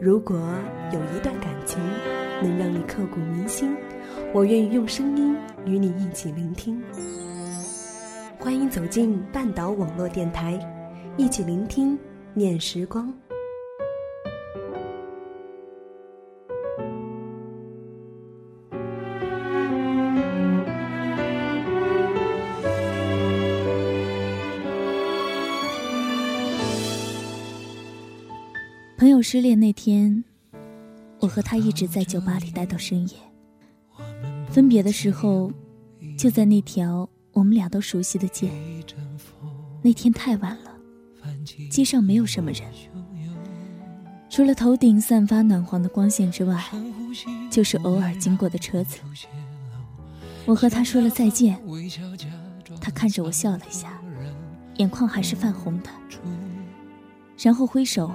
如果有一段感情能让你刻骨铭心，我愿意用声音与你一起聆听。欢迎走进半岛网络电台，一起聆听念时光。友失恋那天，我和他一直在酒吧里待到深夜。分别的时候，就在那条我们俩都熟悉的街。那天太晚了，街上没有什么人，除了头顶散发暖黄的光线之外，就是偶尔经过的车子。我和他说了再见，他看着我笑了一下，眼眶还是泛红的，然后挥手。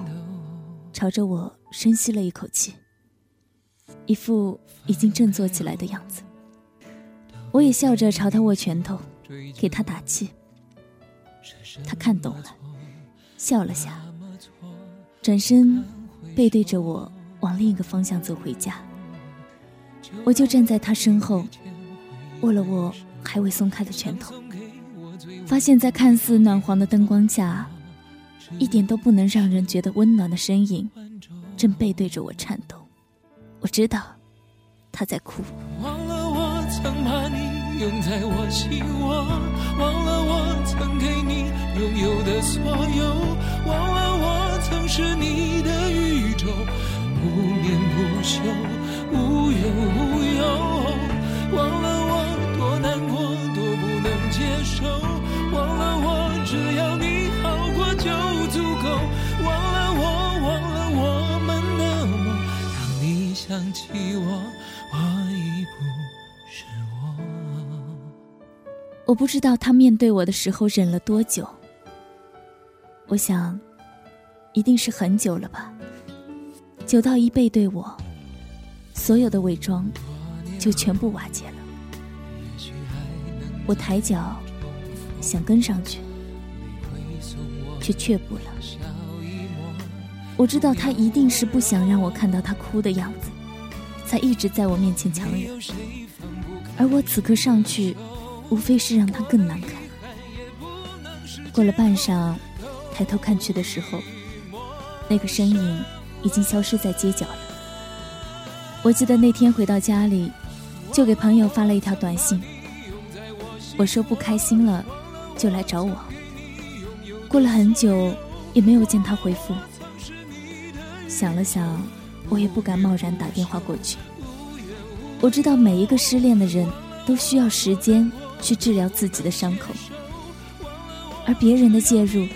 朝着我深吸了一口气，一副已经振作起来的样子。我也笑着朝他握拳头，给他打气。他看懂了，笑了下，转身背对着我往另一个方向走回家。我就站在他身后，握了握还未松开的拳头，发现，在看似暖黄的灯光下。一点都不能让人觉得温暖的身影，正背对着我颤抖。我知道，他在哭。忘了我曾把你拥在我心窝，忘了我曾给你拥有的所有，忘了我曾是你的宇宙，不眠不休，无忧无忧。忘了我想起我，我已不是我。我不知道他面对我的时候忍了多久。我想，一定是很久了吧。久到一背对我，所有的伪装就全部瓦解了。我抬脚想跟上去。却却步了。我知道他一定是不想让我看到他哭的样子，才一直在我面前强忍。而我此刻上去，无非是让他更难看。过了半晌，抬头看去的时候，那个身影已经消失在街角了。我记得那天回到家里，就给朋友发了一条短信，我说不开心了，就来找我。过了很久，也没有见他回复。想了想，我也不敢贸然打电话过去。我知道每一个失恋的人都需要时间去治疗自己的伤口，而别人的介入，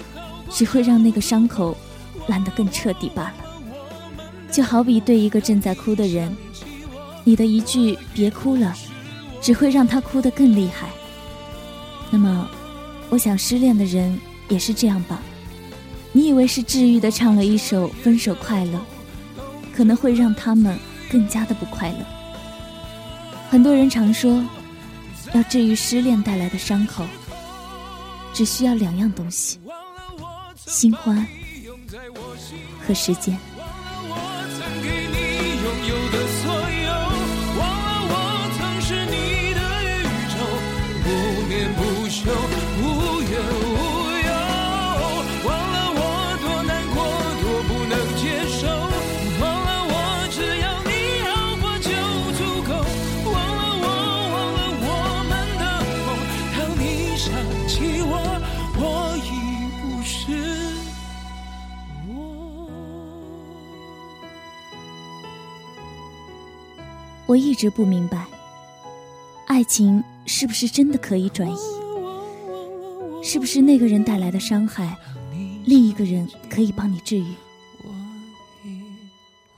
只会让那个伤口烂得更彻底罢了。就好比对一个正在哭的人，你的一句“别哭了”，只会让他哭得更厉害。那么，我想失恋的人。也是这样吧，你以为是治愈的唱了一首《分手快乐》，可能会让他们更加的不快乐。很多人常说，要治愈失恋带来的伤口，只需要两样东西：新欢和时间。我一直不明白，爱情是不是真的可以转移？是不是那个人带来的伤害，另一个人可以帮你治愈？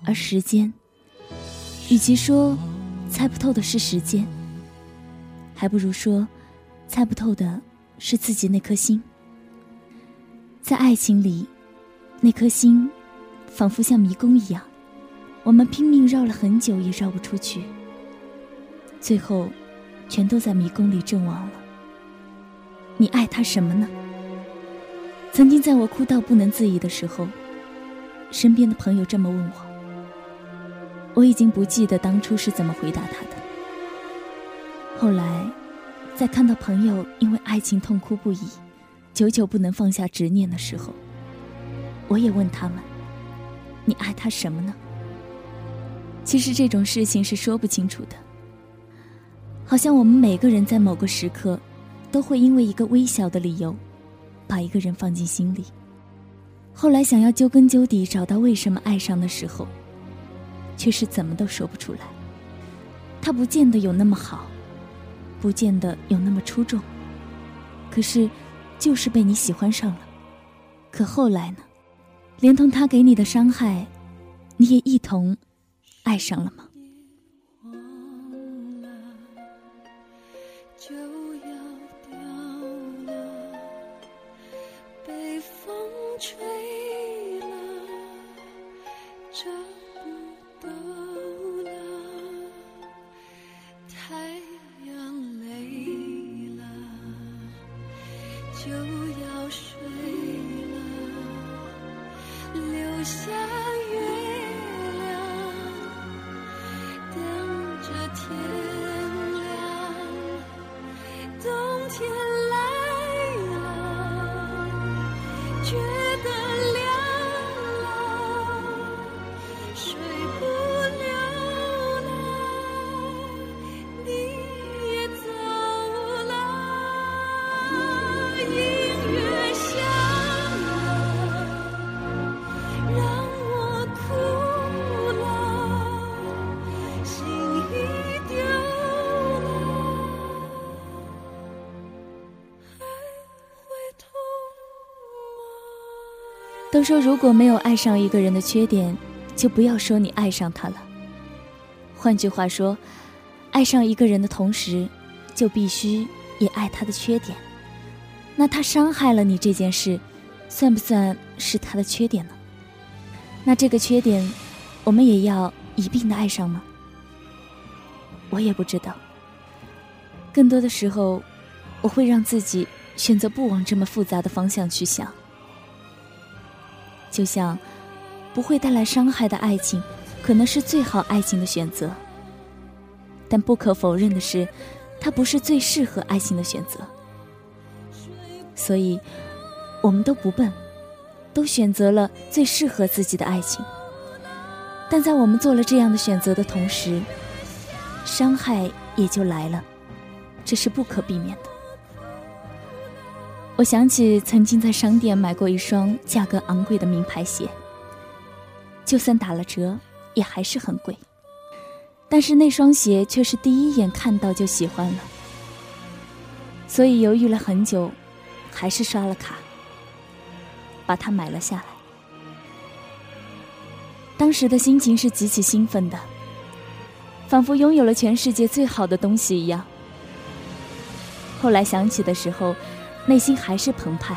而时间，与其说猜不透的是时间，还不如说猜不透的是自己那颗心。在爱情里，那颗心仿佛像迷宫一样，我们拼命绕了很久也绕不出去，最后全都在迷宫里阵亡了。你爱他什么呢？曾经在我哭到不能自已的时候，身边的朋友这么问我，我已经不记得当初是怎么回答他的。后来，在看到朋友因为爱情痛哭不已，久久不能放下执念的时候，我也问他们：“你爱他什么呢？”其实这种事情是说不清楚的，好像我们每个人在某个时刻。都会因为一个微小的理由，把一个人放进心里。后来想要究根究底找到为什么爱上的时候，却是怎么都说不出来。他不见得有那么好，不见得有那么出众，可是，就是被你喜欢上了。可后来呢？连同他给你的伤害，你也一同爱上了吗？都说如果没有爱上一个人的缺点，就不要说你爱上他了。换句话说，爱上一个人的同时，就必须也爱他的缺点。那他伤害了你这件事，算不算是他的缺点呢？那这个缺点，我们也要一并的爱上吗？我也不知道。更多的时候，我会让自己选择不往这么复杂的方向去想。就像，不会带来伤害的爱情，可能是最好爱情的选择。但不可否认的是，它不是最适合爱情的选择。所以，我们都不笨，都选择了最适合自己的爱情。但在我们做了这样的选择的同时，伤害也就来了，这是不可避免的。我想起曾经在商店买过一双价格昂贵的名牌鞋，就算打了折，也还是很贵。但是那双鞋却是第一眼看到就喜欢了，所以犹豫了很久，还是刷了卡，把它买了下来。当时的心情是极其兴奋的，仿佛拥有了全世界最好的东西一样。后来想起的时候。内心还是澎湃，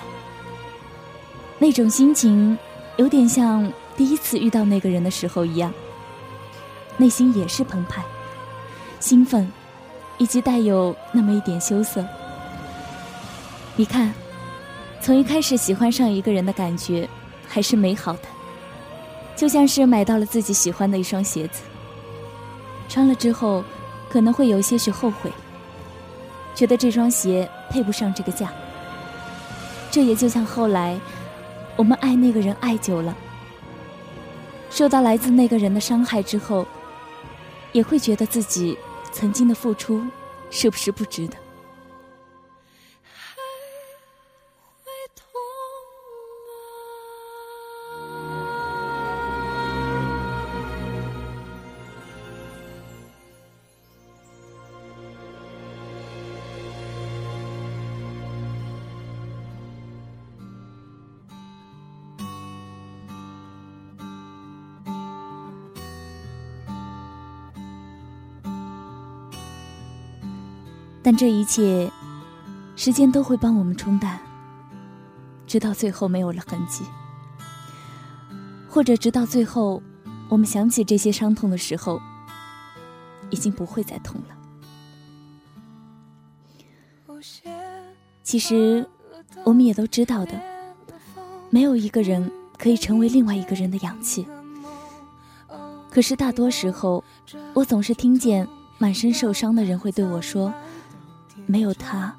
那种心情有点像第一次遇到那个人的时候一样。内心也是澎湃、兴奋，以及带有那么一点羞涩。你看，从一开始喜欢上一个人的感觉还是美好的，就像是买到了自己喜欢的一双鞋子，穿了之后可能会有些许后悔，觉得这双鞋配不上这个价。这也就像后来，我们爱那个人爱久了，受到来自那个人的伤害之后，也会觉得自己曾经的付出是不是不值得。但这一切，时间都会帮我们冲淡，直到最后没有了痕迹，或者直到最后，我们想起这些伤痛的时候，已经不会再痛了。其实，我们也都知道的，没有一个人可以成为另外一个人的氧气。可是大多时候，我总是听见满身受伤的人会对我说：“没有他，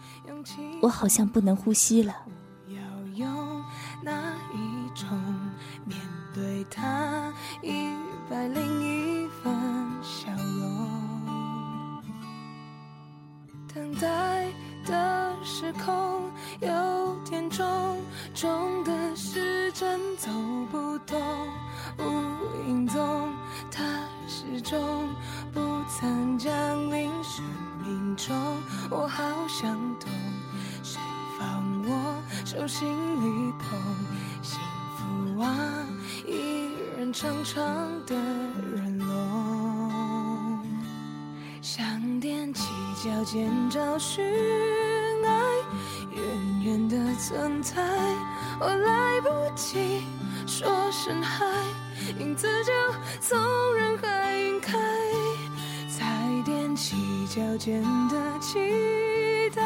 我好像不能呼吸了。”要用哪一种面对他一百零一分笑容？等待的时空有点重，重的时针走不动，无影踪。他始终不曾降临生命中，我好想懂，谁放我手心里捧？幸福啊，一人长长的人龙，想踮起脚尖找寻爱，远远的存在，我来不及说声嗨。影子就从人海晕开，起脚尖的期待，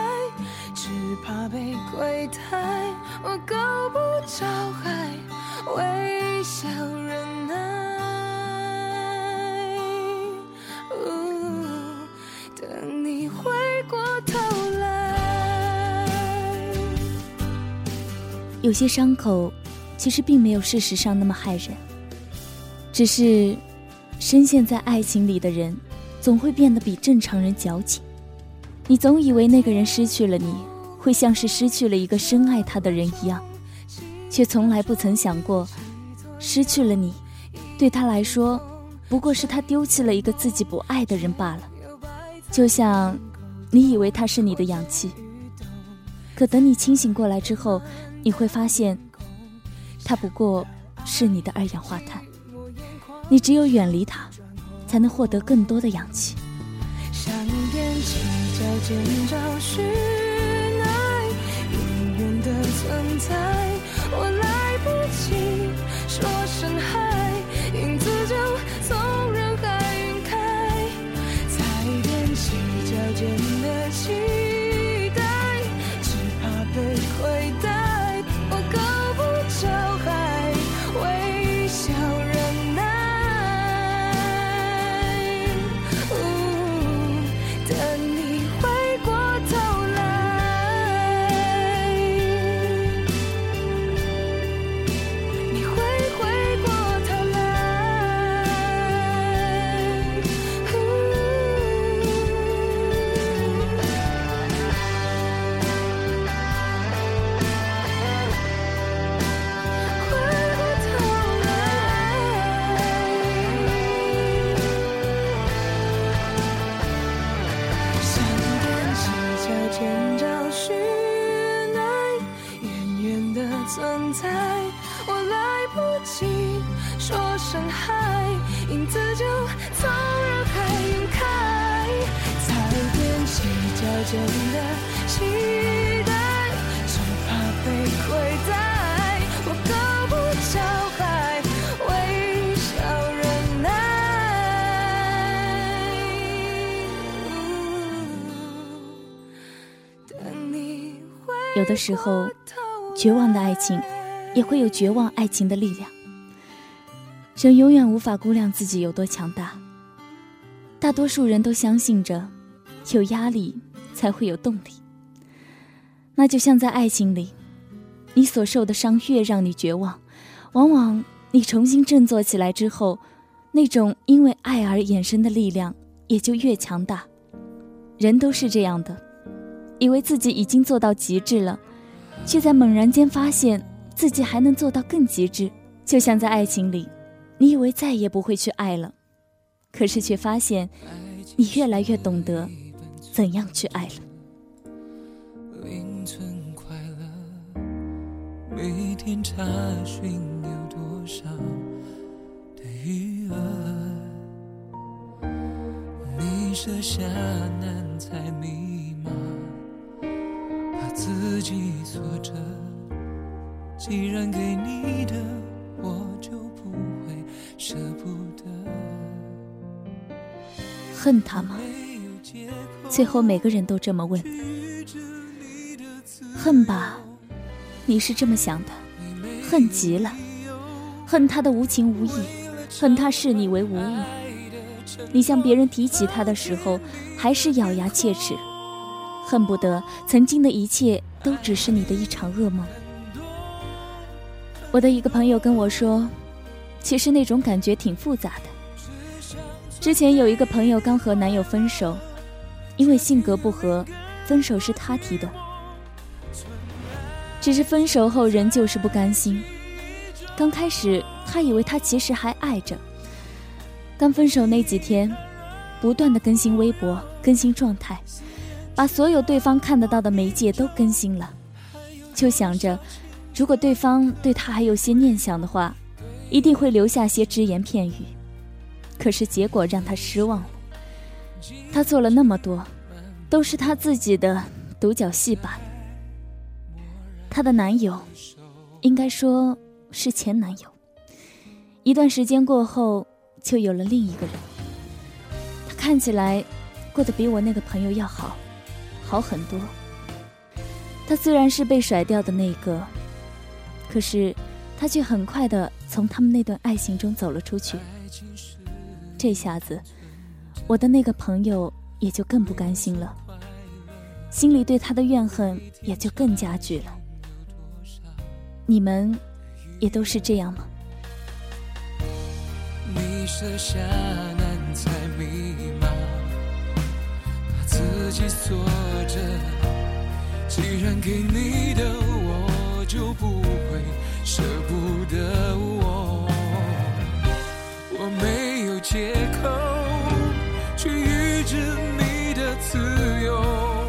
只怕被亏待。我够不着海，微笑忍耐。等你回过头来，有些伤口其实并没有事实上那么害人。只是，深陷在爱情里的人，总会变得比正常人矫情。你总以为那个人失去了你，会像是失去了一个深爱他的人一样，却从来不曾想过，失去了你，对他来说，不过是他丢弃了一个自己不爱的人罢了。就像，你以为他是你的氧气，可等你清醒过来之后，你会发现，他不过是你的二氧化碳。你只有远离他，才能获得更多的氧气。想踮起脚尖找寻爱，永远的存在，我来说声嗨，影子就从人海晕开，才踮起脚尖的期待，只怕被亏待，我够不着海，微笑忍耐。等你回有的时候，绝望的爱情，也会有绝望爱情的力量。人永远无法估量自己有多强大。大多数人都相信着，有压力才会有动力。那就像在爱情里，你所受的伤越让你绝望，往往你重新振作起来之后，那种因为爱而衍生的力量也就越强大。人都是这样的，以为自己已经做到极致了，却在猛然间发现自己还能做到更极致。就像在爱情里，你以为再也不会去爱了，可是却发现你越来越懂得怎样去爱了。每天查询有多少的余额。你设下难猜密码，自己锁着。既然给你的，我就不会舍不得。恨他吗？最后每个人都这么问。恨吧，你是这么想的，恨极了，恨他的无情无义，恨他视你为无物。你向别人提起他的时候，还是咬牙切齿，恨不得曾经的一切都只是你的一场噩梦。我的一个朋友跟我说，其实那种感觉挺复杂的。之前有一个朋友刚和男友分手，因为性格不合，分手是他提的。只是分手后仍旧是不甘心。刚开始他以为他其实还爱着。刚分手那几天，不断的更新微博、更新状态，把所有对方看得到的媒介都更新了，就想着，如果对方对他还有些念想的话，一定会留下些只言片语。可是结果让他失望了。他做了那么多，都是他自己的独角戏罢了。她的男友，应该说是前男友，一段时间过后。就有了另一个人，他看起来过得比我那个朋友要好，好很多。他虽然是被甩掉的那个，可是他却很快的从他们那段爱情中走了出去。这下子，我的那个朋友也就更不甘心了，心里对他的怨恨也就更加剧了。你们也都是这样吗？设下难猜密码，把自己锁着。既然给你的，我就不会舍不得我。我没有借口去预知你的自由，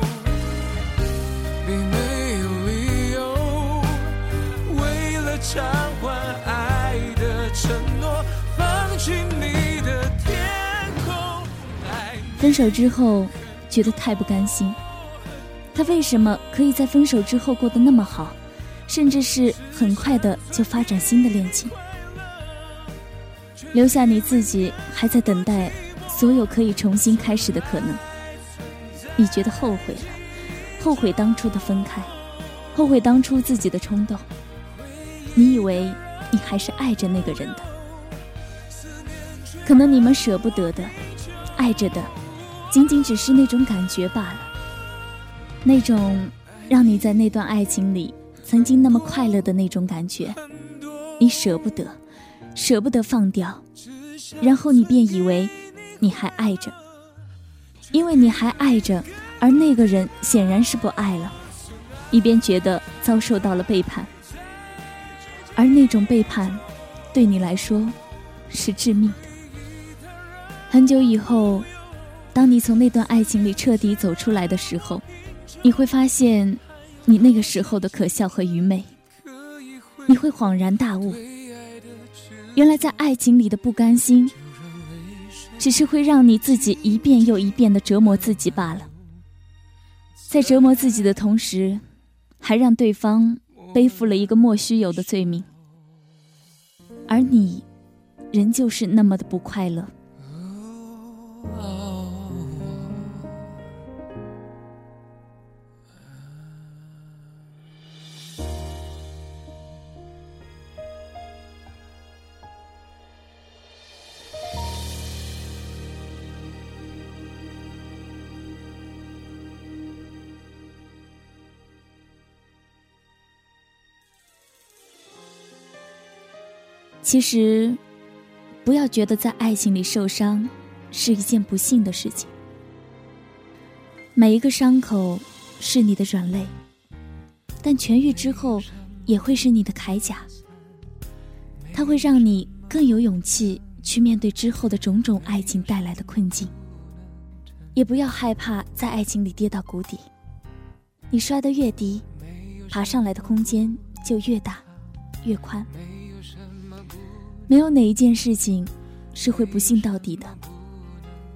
你没有理由为了偿还爱的承诺放弃你的天空。分手之后，觉得太不甘心。他为什么可以在分手之后过得那么好，甚至是很快的就发展新的恋情，留下你自己还在等待所有可以重新开始的可能？你觉得后悔了，后悔当初的分开，后悔当初自己的冲动。你以为你还是爱着那个人的？可能你们舍不得的，爱着的，仅仅只是那种感觉罢了。那种让你在那段爱情里曾经那么快乐的那种感觉，你舍不得，舍不得放掉，然后你便以为你还爱着，因为你还爱着，而那个人显然是不爱了，你便觉得遭受到了背叛，而那种背叛，对你来说，是致命的。很久以后，当你从那段爱情里彻底走出来的时候，你会发现，你那个时候的可笑和愚昧。你会恍然大悟，原来在爱情里的不甘心，只是会让你自己一遍又一遍的折磨自己罢了。在折磨自己的同时，还让对方背负了一个莫须有的罪名，而你，仍旧是那么的不快乐。其实，不要觉得在爱情里受伤是一件不幸的事情。每一个伤口是你的软肋，但痊愈之后也会是你的铠甲。它会让你更有勇气去面对之后的种种爱情带来的困境。也不要害怕在爱情里跌到谷底，你摔得越低，爬上来的空间就越大，越宽。没有哪一件事情是会不幸到底的，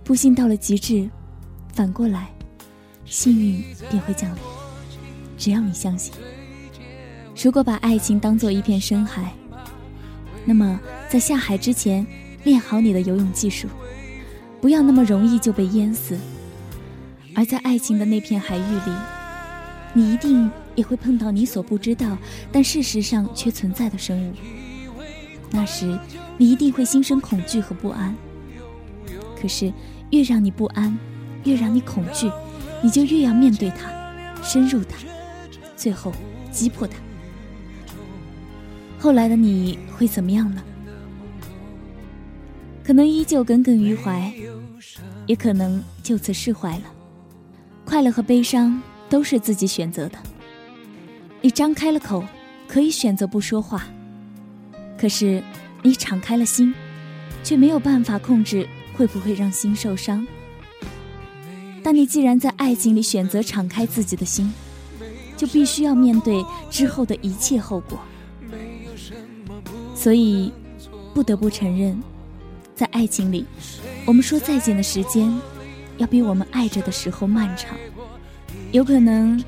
不幸到了极致，反过来，幸运便会降临。只要你相信。如果把爱情当做一片深海，那么在下海之前，练好你的游泳技术，不要那么容易就被淹死。而在爱情的那片海域里，你一定也会碰到你所不知道，但事实上却存在的生物。那时，你一定会心生恐惧和不安。可是，越让你不安，越让你恐惧，你就越要面对它，深入它，最后击破它。后来的你会怎么样呢？可能依旧耿耿于怀，也可能就此释怀了。快乐和悲伤都是自己选择的。你张开了口，可以选择不说话；可是你敞开了心，却没有办法控制会不会让心受伤。但你既然在爱情里选择敞开自己的心，就必须要面对之后的一切后果。所以，不得不承认，在爱情里，我们说再见的时间，要比我们爱着的时候漫长。有可能，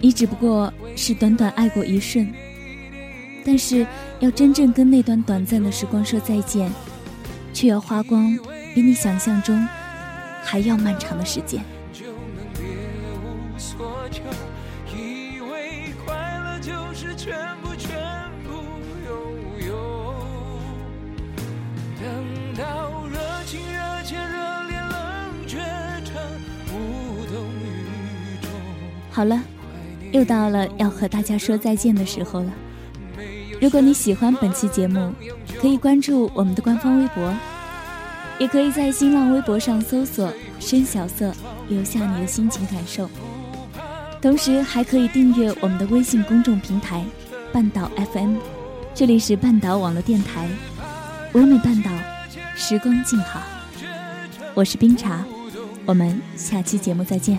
你只不过是短短爱过一瞬，但是要真正跟那段短暂的时光说再见，却要花光比你想象中还要漫长的时间。好了，又到了要和大家说再见的时候了。如果你喜欢本期节目，可以关注我们的官方微博，也可以在新浪微博上搜索“深小色”，留下你的心情感受。同时，还可以订阅我们的微信公众平台“半岛 FM”，这里是半岛网络电台，唯美半岛，时光静好。我是冰茶，我们下期节目再见。